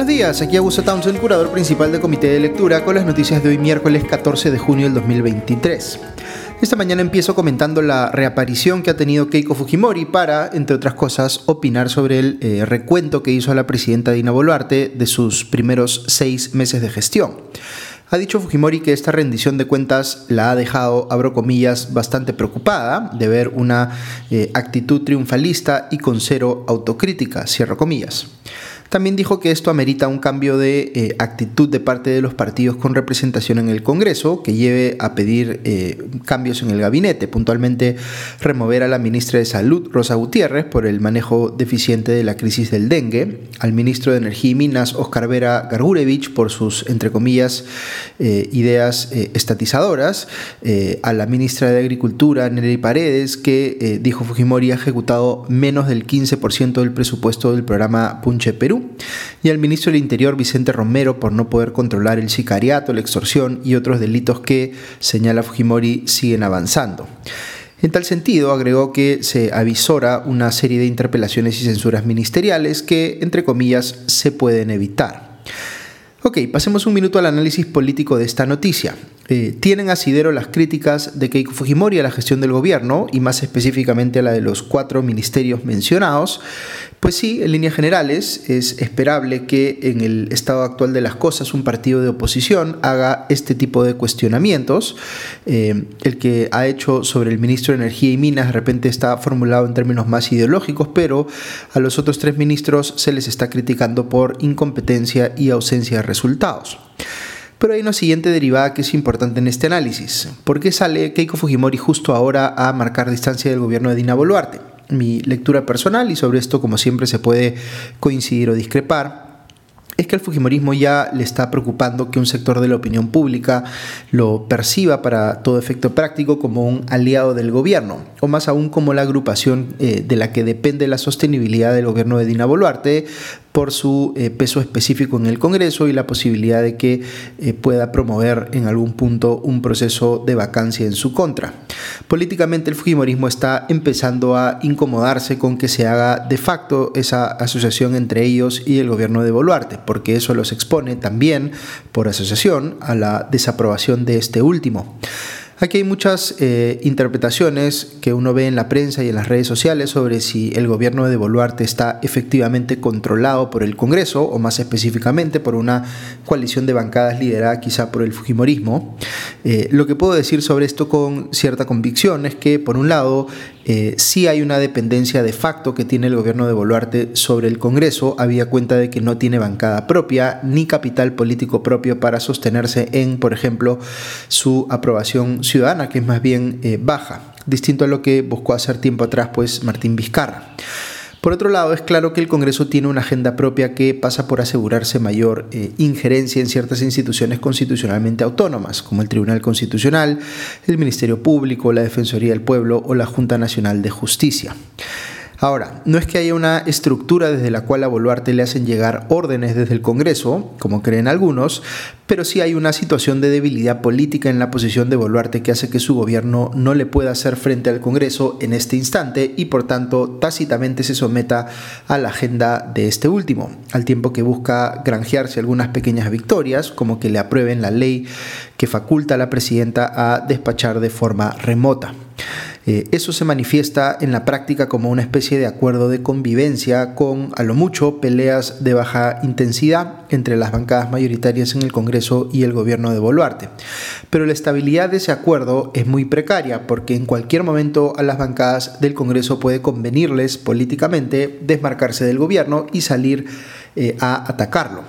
Buenos días, aquí Augusto Townsend, curador principal del Comité de Lectura, con las noticias de hoy miércoles 14 de junio del 2023. Esta mañana empiezo comentando la reaparición que ha tenido Keiko Fujimori para, entre otras cosas, opinar sobre el eh, recuento que hizo la presidenta Dina Boluarte de sus primeros seis meses de gestión. Ha dicho Fujimori que esta rendición de cuentas la ha dejado, abro comillas, bastante preocupada de ver una eh, actitud triunfalista y con cero autocrítica, cierro comillas. También dijo que esto amerita un cambio de eh, actitud de parte de los partidos con representación en el Congreso, que lleve a pedir eh, cambios en el gabinete, puntualmente remover a la ministra de Salud, Rosa Gutiérrez, por el manejo deficiente de la crisis del dengue, al ministro de Energía y Minas, Oscar Vera Gargurevich, por sus, entre comillas, eh, ideas estatizadoras, a la ministra de Agricultura, Nelly Paredes, que dijo Fujimori ha ejecutado menos del 15% del presupuesto del programa Punche Perú y al ministro del Interior Vicente Romero por no poder controlar el sicariato, la extorsión y otros delitos que, señala Fujimori, siguen avanzando. En tal sentido, agregó que se avisora una serie de interpelaciones y censuras ministeriales que, entre comillas, se pueden evitar. Ok, pasemos un minuto al análisis político de esta noticia. Eh, tienen asidero las críticas de Keiko Fujimori a la gestión del gobierno y más específicamente a la de los cuatro ministerios mencionados, pues sí, en líneas generales es esperable que en el estado actual de las cosas un partido de oposición haga este tipo de cuestionamientos. Eh, el que ha hecho sobre el ministro de Energía y Minas de repente está formulado en términos más ideológicos, pero a los otros tres ministros se les está criticando por incompetencia y ausencia de resultados. Pero hay una siguiente derivada que es importante en este análisis. ¿Por qué sale Keiko Fujimori justo ahora a marcar distancia del gobierno de Dina Boluarte? mi lectura personal y sobre esto como siempre se puede coincidir o discrepar es que al Fujimorismo ya le está preocupando que un sector de la opinión pública lo perciba para todo efecto práctico como un aliado del gobierno, o más aún como la agrupación eh, de la que depende la sostenibilidad del gobierno de Dina Boluarte, por su eh, peso específico en el Congreso y la posibilidad de que eh, pueda promover en algún punto un proceso de vacancia en su contra. Políticamente el Fujimorismo está empezando a incomodarse con que se haga de facto esa asociación entre ellos y el gobierno de Boluarte, porque eso los expone también por asociación a la desaprobación de este último. Aquí hay muchas eh, interpretaciones que uno ve en la prensa y en las redes sociales sobre si el gobierno de Boluarte está efectivamente controlado por el Congreso o más específicamente por una coalición de bancadas liderada quizá por el Fujimorismo. Eh, lo que puedo decir sobre esto con cierta convicción es que por un lado eh, sí hay una dependencia de facto que tiene el gobierno de Boluarte sobre el Congreso, había cuenta de que no tiene bancada propia ni capital político propio para sostenerse en, por ejemplo, su aprobación ciudadana, que es más bien eh, baja, distinto a lo que buscó hacer tiempo atrás pues Martín Vizcarra. Por otro lado, es claro que el Congreso tiene una agenda propia que pasa por asegurarse mayor eh, injerencia en ciertas instituciones constitucionalmente autónomas, como el Tribunal Constitucional, el Ministerio Público, la Defensoría del Pueblo o la Junta Nacional de Justicia. Ahora, no es que haya una estructura desde la cual a Boluarte le hacen llegar órdenes desde el Congreso, como creen algunos, pero sí hay una situación de debilidad política en la posición de Boluarte que hace que su gobierno no le pueda hacer frente al Congreso en este instante y por tanto tácitamente se someta a la agenda de este último, al tiempo que busca granjearse algunas pequeñas victorias, como que le aprueben la ley que faculta a la presidenta a despachar de forma remota. Eh, eso se manifiesta en la práctica como una especie de acuerdo de convivencia con, a lo mucho, peleas de baja intensidad entre las bancadas mayoritarias en el Congreso y el gobierno de Boluarte. Pero la estabilidad de ese acuerdo es muy precaria porque en cualquier momento a las bancadas del Congreso puede convenirles políticamente desmarcarse del gobierno y salir eh, a atacarlo.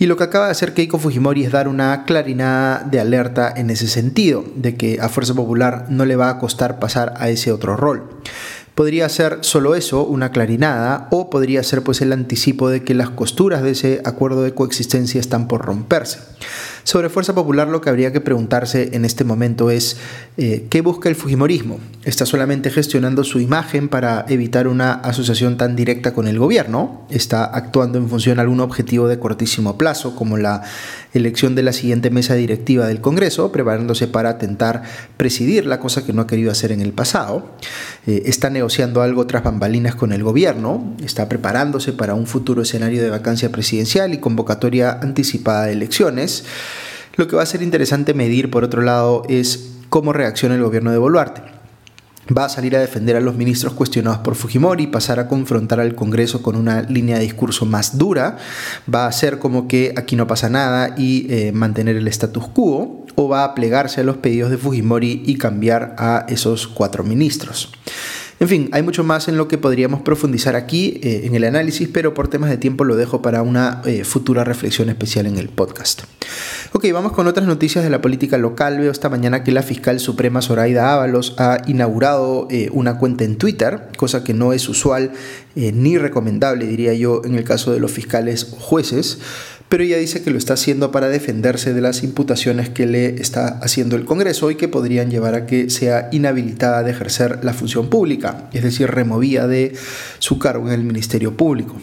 Y lo que acaba de hacer Keiko Fujimori es dar una clarinada de alerta en ese sentido, de que a Fuerza Popular no le va a costar pasar a ese otro rol. Podría ser solo eso, una clarinada, o podría ser pues el anticipo de que las costuras de ese acuerdo de coexistencia están por romperse. Sobre Fuerza Popular lo que habría que preguntarse en este momento es eh, ¿qué busca el Fujimorismo? ¿Está solamente gestionando su imagen para evitar una asociación tan directa con el gobierno? ¿Está actuando en función de algún objetivo de cortísimo plazo como la elección de la siguiente mesa directiva del Congreso, preparándose para tentar presidir la cosa que no ha querido hacer en el pasado? Eh, ¿Está negociando algo tras bambalinas con el gobierno? ¿Está preparándose para un futuro escenario de vacancia presidencial y convocatoria anticipada de elecciones? Lo que va a ser interesante medir, por otro lado, es cómo reacciona el gobierno de Boluarte. Va a salir a defender a los ministros cuestionados por Fujimori, pasar a confrontar al Congreso con una línea de discurso más dura, va a hacer como que aquí no pasa nada y eh, mantener el status quo, o va a plegarse a los pedidos de Fujimori y cambiar a esos cuatro ministros. En fin, hay mucho más en lo que podríamos profundizar aquí eh, en el análisis, pero por temas de tiempo lo dejo para una eh, futura reflexión especial en el podcast. Ok, vamos con otras noticias de la política local. Veo esta mañana que la fiscal suprema Zoraida Ábalos ha inaugurado eh, una cuenta en Twitter, cosa que no es usual ni recomendable, diría yo, en el caso de los fiscales o jueces pero ella dice que lo está haciendo para defenderse de las imputaciones que le está haciendo el Congreso y que podrían llevar a que sea inhabilitada de ejercer la función pública, es decir, removida de su cargo en el Ministerio Público.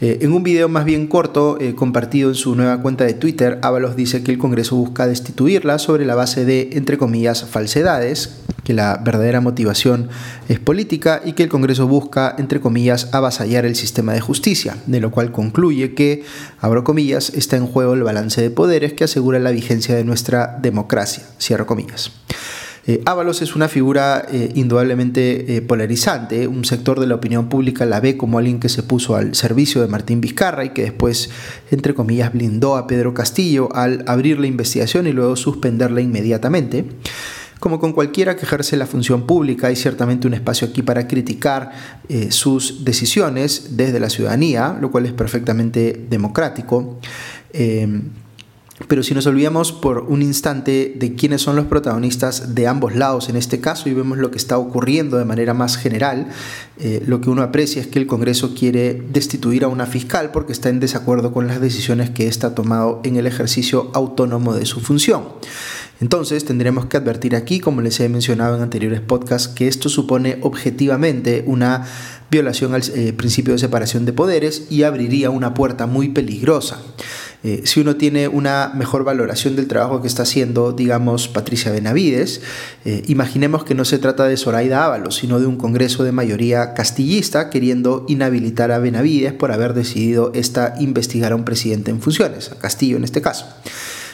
Eh, en un video más bien corto eh, compartido en su nueva cuenta de Twitter, Ábalos dice que el Congreso busca destituirla sobre la base de, entre comillas, falsedades, que la verdadera motivación es política y que el Congreso busca, entre comillas, avasallar el sistema de justicia, de lo cual concluye que, abro comillas, está en juego el balance de poderes que asegura la vigencia de nuestra democracia, cierro comillas. Eh, Ábalos es una figura eh, indudablemente eh, polarizante. Un sector de la opinión pública la ve como alguien que se puso al servicio de Martín Vizcarra y que después, entre comillas, blindó a Pedro Castillo al abrir la investigación y luego suspenderla inmediatamente. Como con cualquiera que ejerce la función pública, hay ciertamente un espacio aquí para criticar sus decisiones desde la ciudadanía, lo cual es perfectamente democrático. Pero si nos olvidamos por un instante de quiénes son los protagonistas de ambos lados en este caso y vemos lo que está ocurriendo de manera más general, eh, lo que uno aprecia es que el Congreso quiere destituir a una fiscal porque está en desacuerdo con las decisiones que ésta ha tomado en el ejercicio autónomo de su función. Entonces tendremos que advertir aquí, como les he mencionado en anteriores podcasts, que esto supone objetivamente una violación al eh, principio de separación de poderes y abriría una puerta muy peligrosa. Eh, si uno tiene una mejor valoración del trabajo que está haciendo, digamos, Patricia Benavides, eh, imaginemos que no se trata de Zoraida Ábalos, sino de un Congreso de mayoría castillista queriendo inhabilitar a Benavides por haber decidido esta investigar a un presidente en funciones, a Castillo en este caso.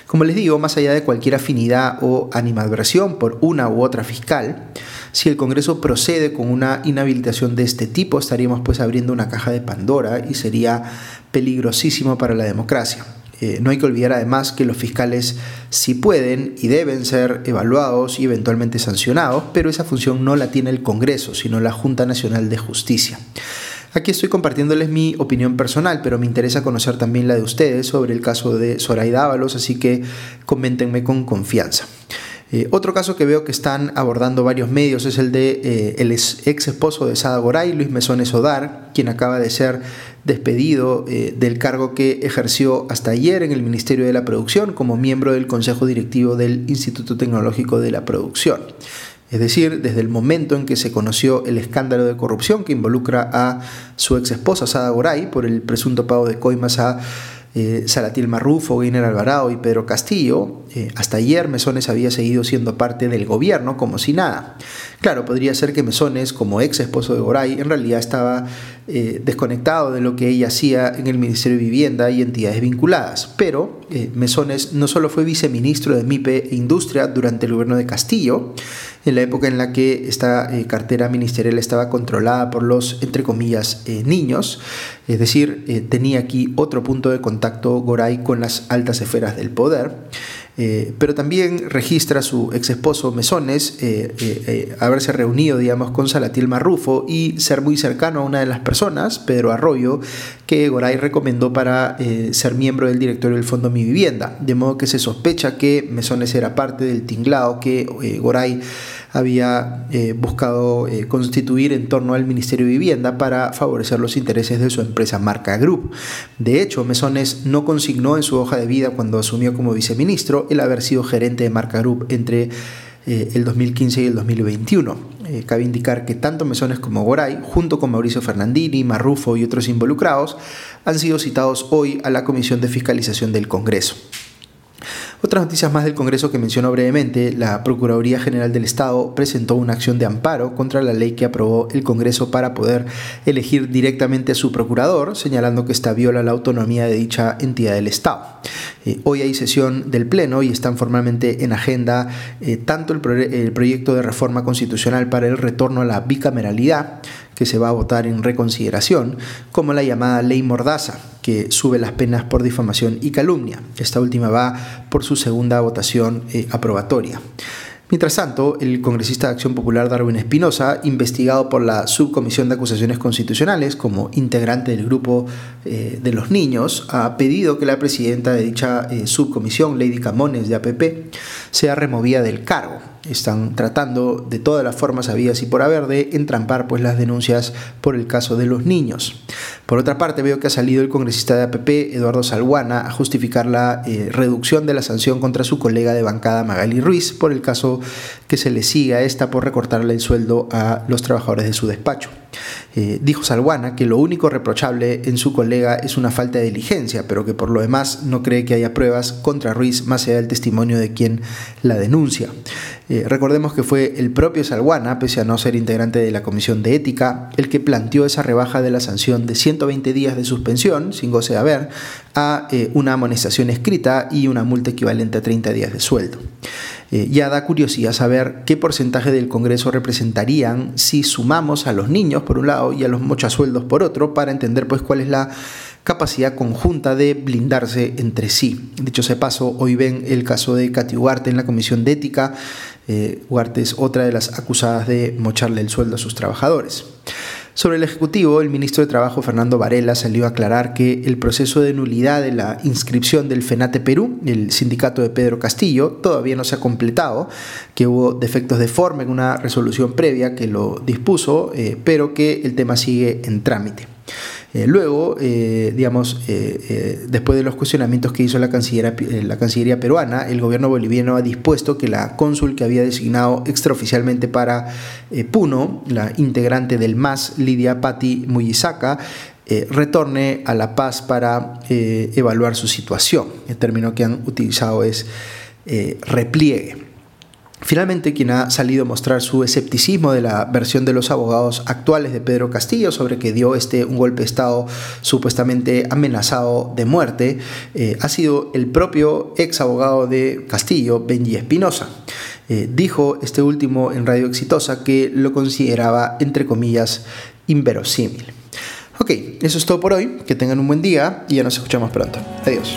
Como les digo, más allá de cualquier afinidad o animadversión por una u otra fiscal, si el Congreso procede con una inhabilitación de este tipo, estaríamos pues abriendo una caja de Pandora y sería peligrosísimo para la democracia. Eh, no hay que olvidar además que los fiscales sí pueden y deben ser evaluados y eventualmente sancionados, pero esa función no la tiene el Congreso, sino la Junta Nacional de Justicia. Aquí estoy compartiéndoles mi opinión personal, pero me interesa conocer también la de ustedes sobre el caso de Zoraida Ábalos, así que coméntenme con confianza. Eh, otro caso que veo que están abordando varios medios es el de eh, el ex esposo de Sada Goray, Luis Mesones Odar, quien acaba de ser despedido eh, del cargo que ejerció hasta ayer en el Ministerio de la Producción como miembro del Consejo Directivo del Instituto Tecnológico de la Producción. Es decir, desde el momento en que se conoció el escándalo de corrupción que involucra a su ex esposa Sada Goray por el presunto pago de coimas a eh, Salatiel Marrufo, Guiner Alvarado y Pedro Castillo, eh, hasta ayer Mesones había seguido siendo parte del gobierno como si nada. Claro, podría ser que Mesones, como ex esposo de Goray, en realidad estaba eh, desconectado de lo que ella hacía en el Ministerio de Vivienda y entidades vinculadas. Pero Mesones no solo fue viceministro de MIPE e Industria durante el gobierno de Castillo, en la época en la que esta eh, cartera ministerial estaba controlada por los, entre comillas, eh, niños, es decir, eh, tenía aquí otro punto de contacto Goray con las altas esferas del poder. Eh, pero también registra su ex esposo Mesones eh, eh, haberse reunido, digamos, con Salatiel Marrufo y ser muy cercano a una de las personas, Pedro Arroyo, que Goray recomendó para eh, ser miembro del directorio del Fondo Mi Vivienda, de modo que se sospecha que Mesones era parte del tinglado que eh, Goray había eh, buscado constituir en torno al Ministerio de Vivienda para favorecer los intereses de su empresa Marca Group. De hecho, Mesones no consignó en su hoja de vida cuando asumió como viceministro el haber sido gerente de Marca Group entre el 2015 y el 2021. Eh, cabe indicar que tanto Mesones como Goray, junto con Mauricio Fernandini, Marrufo y otros involucrados, han sido citados hoy a la Comisión de Fiscalización del Congreso. Otras noticias más del Congreso que menciono brevemente, la Procuraduría General del Estado presentó una acción de amparo contra la ley que aprobó el Congreso para poder elegir directamente a su procurador, señalando que esta viola la autonomía de dicha entidad del Estado. Eh, hoy hay sesión del Pleno y están formalmente en agenda eh, tanto el, el proyecto de reforma constitucional para el retorno a la bicameralidad, que se va a votar en reconsideración, como la llamada ley Mordaza, que sube las penas por difamación y calumnia. Esta última va por su segunda votación eh, aprobatoria. Mientras tanto, el congresista de Acción Popular Darwin Espinosa, investigado por la Subcomisión de Acusaciones Constitucionales como integrante del grupo eh, de los niños, ha pedido que la presidenta de dicha eh, subcomisión, Lady Camones de APP, sea removida del cargo. Están tratando de todas las formas habidas y por haber de entrampar pues, las denuncias por el caso de los niños. Por otra parte, veo que ha salido el congresista de APP, Eduardo Salguana, a justificar la eh, reducción de la sanción contra su colega de bancada Magali Ruiz por el caso que se le sigue a esta por recortarle el sueldo a los trabajadores de su despacho. Eh, dijo Salguana que lo único reprochable en su colega es una falta de diligencia, pero que por lo demás no cree que haya pruebas contra Ruiz más allá del testimonio de quien la denuncia. Eh, recordemos que fue el propio Salguana, pese a no ser integrante de la Comisión de Ética, el que planteó esa rebaja de la sanción de 120 días de suspensión, sin goce de haber, a eh, una amonestación escrita y una multa equivalente a 30 días de sueldo. Eh, ya da curiosidad saber qué porcentaje del Congreso representarían si sumamos a los niños por un lado y a los mochasueldos por otro, para entender pues cuál es la capacidad conjunta de blindarse entre sí. Dicho sea paso, hoy ven el caso de Katy Ugarte en la Comisión de Ética. Eh, Ugarte es otra de las acusadas de mocharle el sueldo a sus trabajadores. Sobre el Ejecutivo, el ministro de Trabajo Fernando Varela salió a aclarar que el proceso de nulidad de la inscripción del FENATE Perú, el sindicato de Pedro Castillo, todavía no se ha completado, que hubo defectos de forma en una resolución previa que lo dispuso, eh, pero que el tema sigue en trámite. Eh, luego, eh, digamos, eh, después de los cuestionamientos que hizo la, la Cancillería peruana, el gobierno boliviano ha dispuesto que la cónsul que había designado extraoficialmente para Puno, la integrante del MAS, Lidia Patti Muyisaca, retorne a La Paz para evaluar su situación. El término que han utilizado es repliegue. Finalmente, quien ha salido a mostrar su escepticismo de la versión de los abogados actuales de Pedro Castillo sobre que dio este un golpe de Estado supuestamente amenazado de muerte, eh, ha sido el propio ex abogado de Castillo, Benji Espinosa. Eh, dijo este último en Radio Exitosa que lo consideraba, entre comillas, inverosímil. Ok, eso es todo por hoy. Que tengan un buen día y ya nos escuchamos pronto. Adiós.